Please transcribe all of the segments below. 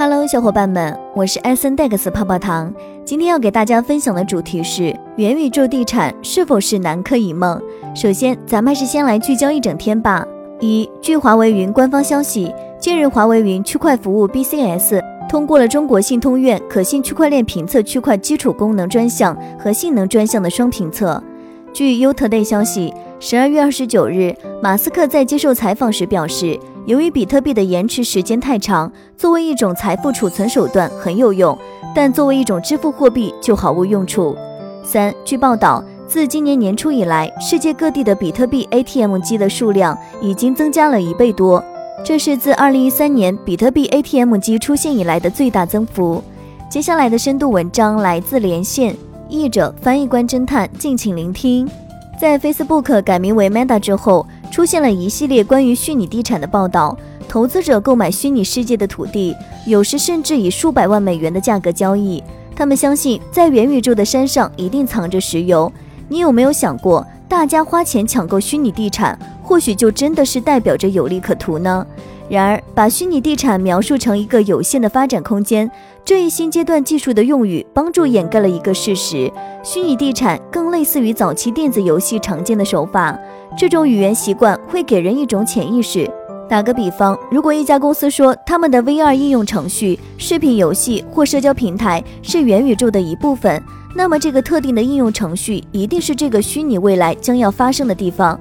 Hello，小伙伴们，我是艾森戴克斯泡泡糖。今天要给大家分享的主题是元宇宙地产是否是南柯一梦？首先，咱们还是先来聚焦一整天吧。一，据华为云官方消息，近日华为云区块服务 BCS 通过了中国信通院可信区块链评测区块基础功能专项和性能专项的双评测。据 UToday 消息，十二月二十九日，马斯克在接受采访时表示。由于比特币的延迟时间太长，作为一种财富储存手段很有用，但作为一种支付货币就毫无用处。三，据报道，自今年年初以来，世界各地的比特币 ATM 机的数量已经增加了一倍多，这是自2013年比特币 ATM 机出现以来的最大增幅。接下来的深度文章来自连线译者、翻译官、侦探，敬请聆听。在 Facebook 改名为 Meta 之后。出现了一系列关于虚拟地产的报道，投资者购买虚拟世界的土地，有时甚至以数百万美元的价格交易。他们相信，在元宇宙的山上一定藏着石油。你有没有想过，大家花钱抢购虚拟地产，或许就真的是代表着有利可图呢？然而，把虚拟地产描述成一个有限的发展空间，这一新阶段技术的用语，帮助掩盖了一个事实：虚拟地产更类似于早期电子游戏常见的手法。这种语言习惯会给人一种潜意识。打个比方，如果一家公司说他们的 VR 应用程序、视频游戏或社交平台是元宇宙的一部分，那么这个特定的应用程序一定是这个虚拟未来将要发生的地方。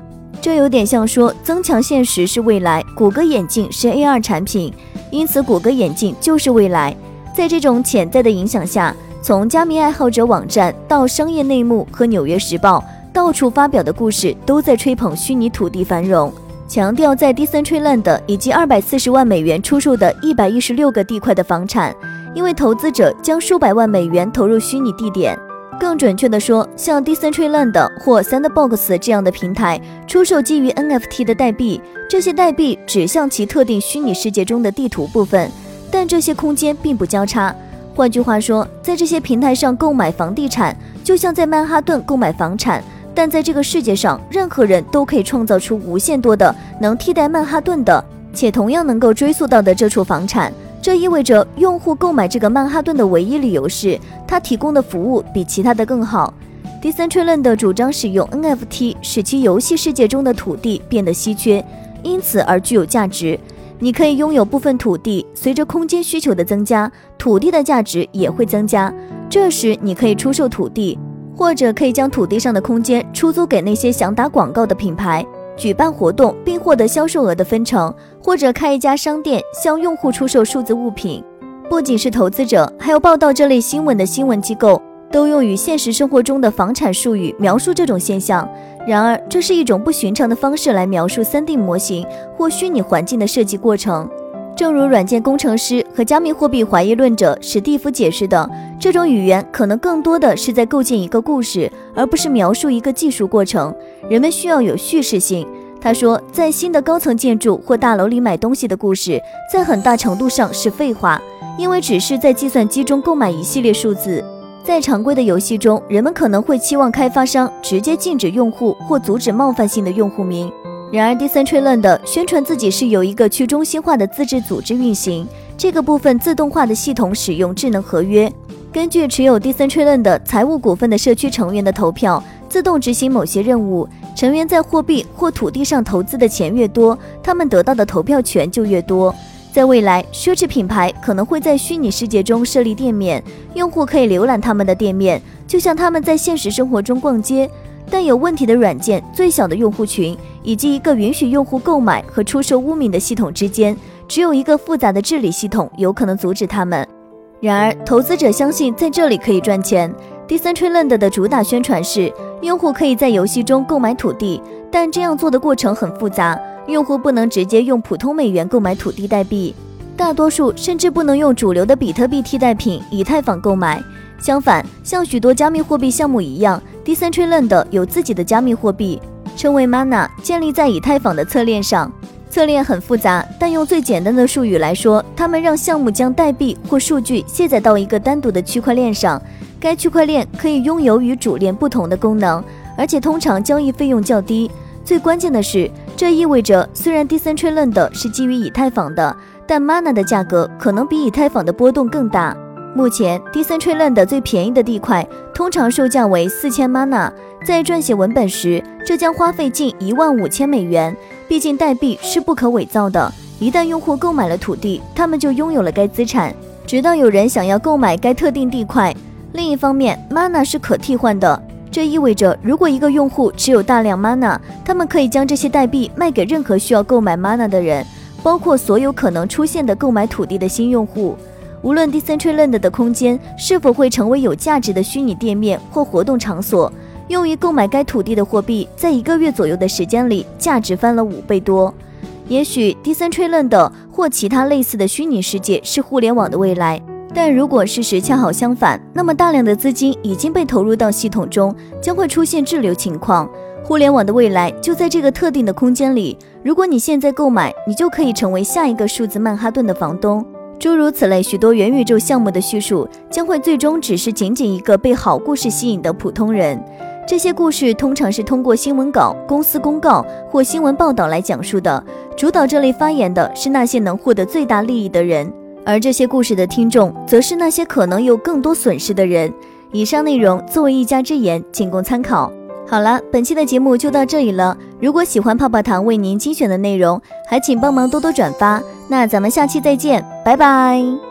这有点像说增强现实是未来，谷歌眼镜是 AR 产品，因此谷歌眼镜就是未来。在这种潜在的影响下，从加密爱好者网站到商业内幕和纽约时报。到处发表的故事都在吹捧虚拟土地繁荣，强调在 Decentraland 以及二百四十万美元出售的一百一十六个地块的房产，因为投资者将数百万美元投入虚拟地点。更准确的说，像 Decentraland 或 Sandbox 这样的平台出售基于 NFT 的代币，这些代币指向其特定虚拟世界中的地图部分，但这些空间并不交叉。换句话说，在这些平台上购买房地产，就像在曼哈顿购买房产。但在这个世界上，任何人都可以创造出无限多的能替代曼哈顿的，且同样能够追溯到的这处房产。这意味着用户购买这个曼哈顿的唯一理由是它提供的服务比其他的更好。Decentraland 主张使用 NFT 使其游戏世界中的土地变得稀缺，因此而具有价值。你可以拥有部分土地，随着空间需求的增加，土地的价值也会增加。这时你可以出售土地。或者可以将土地上的空间出租给那些想打广告的品牌，举办活动并获得销售额的分成，或者开一家商店向用户出售数字物品。不仅是投资者，还有报道这类新闻的新闻机构都用与现实生活中的房产术语描述这种现象。然而，这是一种不寻常的方式来描述 3D 模型或虚拟环境的设计过程。正如软件工程师和加密货币怀疑论者史蒂夫解释的，这种语言可能更多的是在构建一个故事，而不是描述一个技术过程。人们需要有叙事性。他说，在新的高层建筑或大楼里买东西的故事，在很大程度上是废话，因为只是在计算机中购买一系列数字。在常规的游戏中，人们可能会期望开发商直接禁止用户或阻止冒犯性的用户名。然而，Decentraland 宣传自己是由一个去中心化的自治组织运行。这个部分自动化的系统使用智能合约，根据持有 Decentraland 财务股份的社区成员的投票，自动执行某些任务。成员在货币或土地上投资的钱越多，他们得到的投票权就越多。在未来，奢侈品牌可能会在虚拟世界中设立店面，用户可以浏览他们的店面，就像他们在现实生活中逛街。但有问题的软件、最小的用户群以及一个允许用户购买和出售污名的系统之间，只有一个复杂的治理系统有可能阻止他们。然而，投资者相信在这里可以赚钱。Decentraland 的主打宣传是，用户可以在游戏中购买土地，但这样做的过程很复杂，用户不能直接用普通美元购买土地代币，大多数甚至不能用主流的比特币替代品以太坊购买。相反，像许多加密货币项目一样。Decentraland 有自己的加密货币，称为 Mana，建立在以太坊的侧链上。侧链很复杂，但用最简单的术语来说，他们让项目将代币或数据卸载到一个单独的区块链上。该区块链可以拥有与主链不同的功能，而且通常交易费用较低。最关键的是，这意味着虽然 Decentraland 是基于以太坊的，但 Mana 的价格可能比以太坊的波动更大。目前，Decentraland 最便宜的地块通常售价为四千 Mana。在撰写文本时，这将花费近一万五千美元。毕竟代币是不可伪造的，一旦用户购买了土地，他们就拥有了该资产，直到有人想要购买该特定地块。另一方面，Mana 是可替换的，这意味着如果一个用户持有大量 Mana，他们可以将这些代币卖给任何需要购买 Mana 的人，包括所有可能出现的购买土地的新用户。无论 Decentraland 的空间是否会成为有价值的虚拟店面或活动场所。用于购买该土地的货币，在一个月左右的时间里，价值翻了五倍多。也许 Decentraland 或其他类似的虚拟世界是互联网的未来，但如果事实恰好相反，那么大量的资金已经被投入到系统中，将会出现滞留情况。互联网的未来就在这个特定的空间里。如果你现在购买，你就可以成为下一个数字曼哈顿的房东。诸如此类许多元宇宙项目的叙述，将会最终只是仅仅一个被好故事吸引的普通人。这些故事通常是通过新闻稿、公司公告或新闻报道来讲述的。主导这类发言的是那些能获得最大利益的人，而这些故事的听众则是那些可能有更多损失的人。以上内容作为一家之言，仅供参考。好了，本期的节目就到这里了。如果喜欢泡泡糖为您精选的内容，还请帮忙多多转发。那咱们下期再见，拜拜。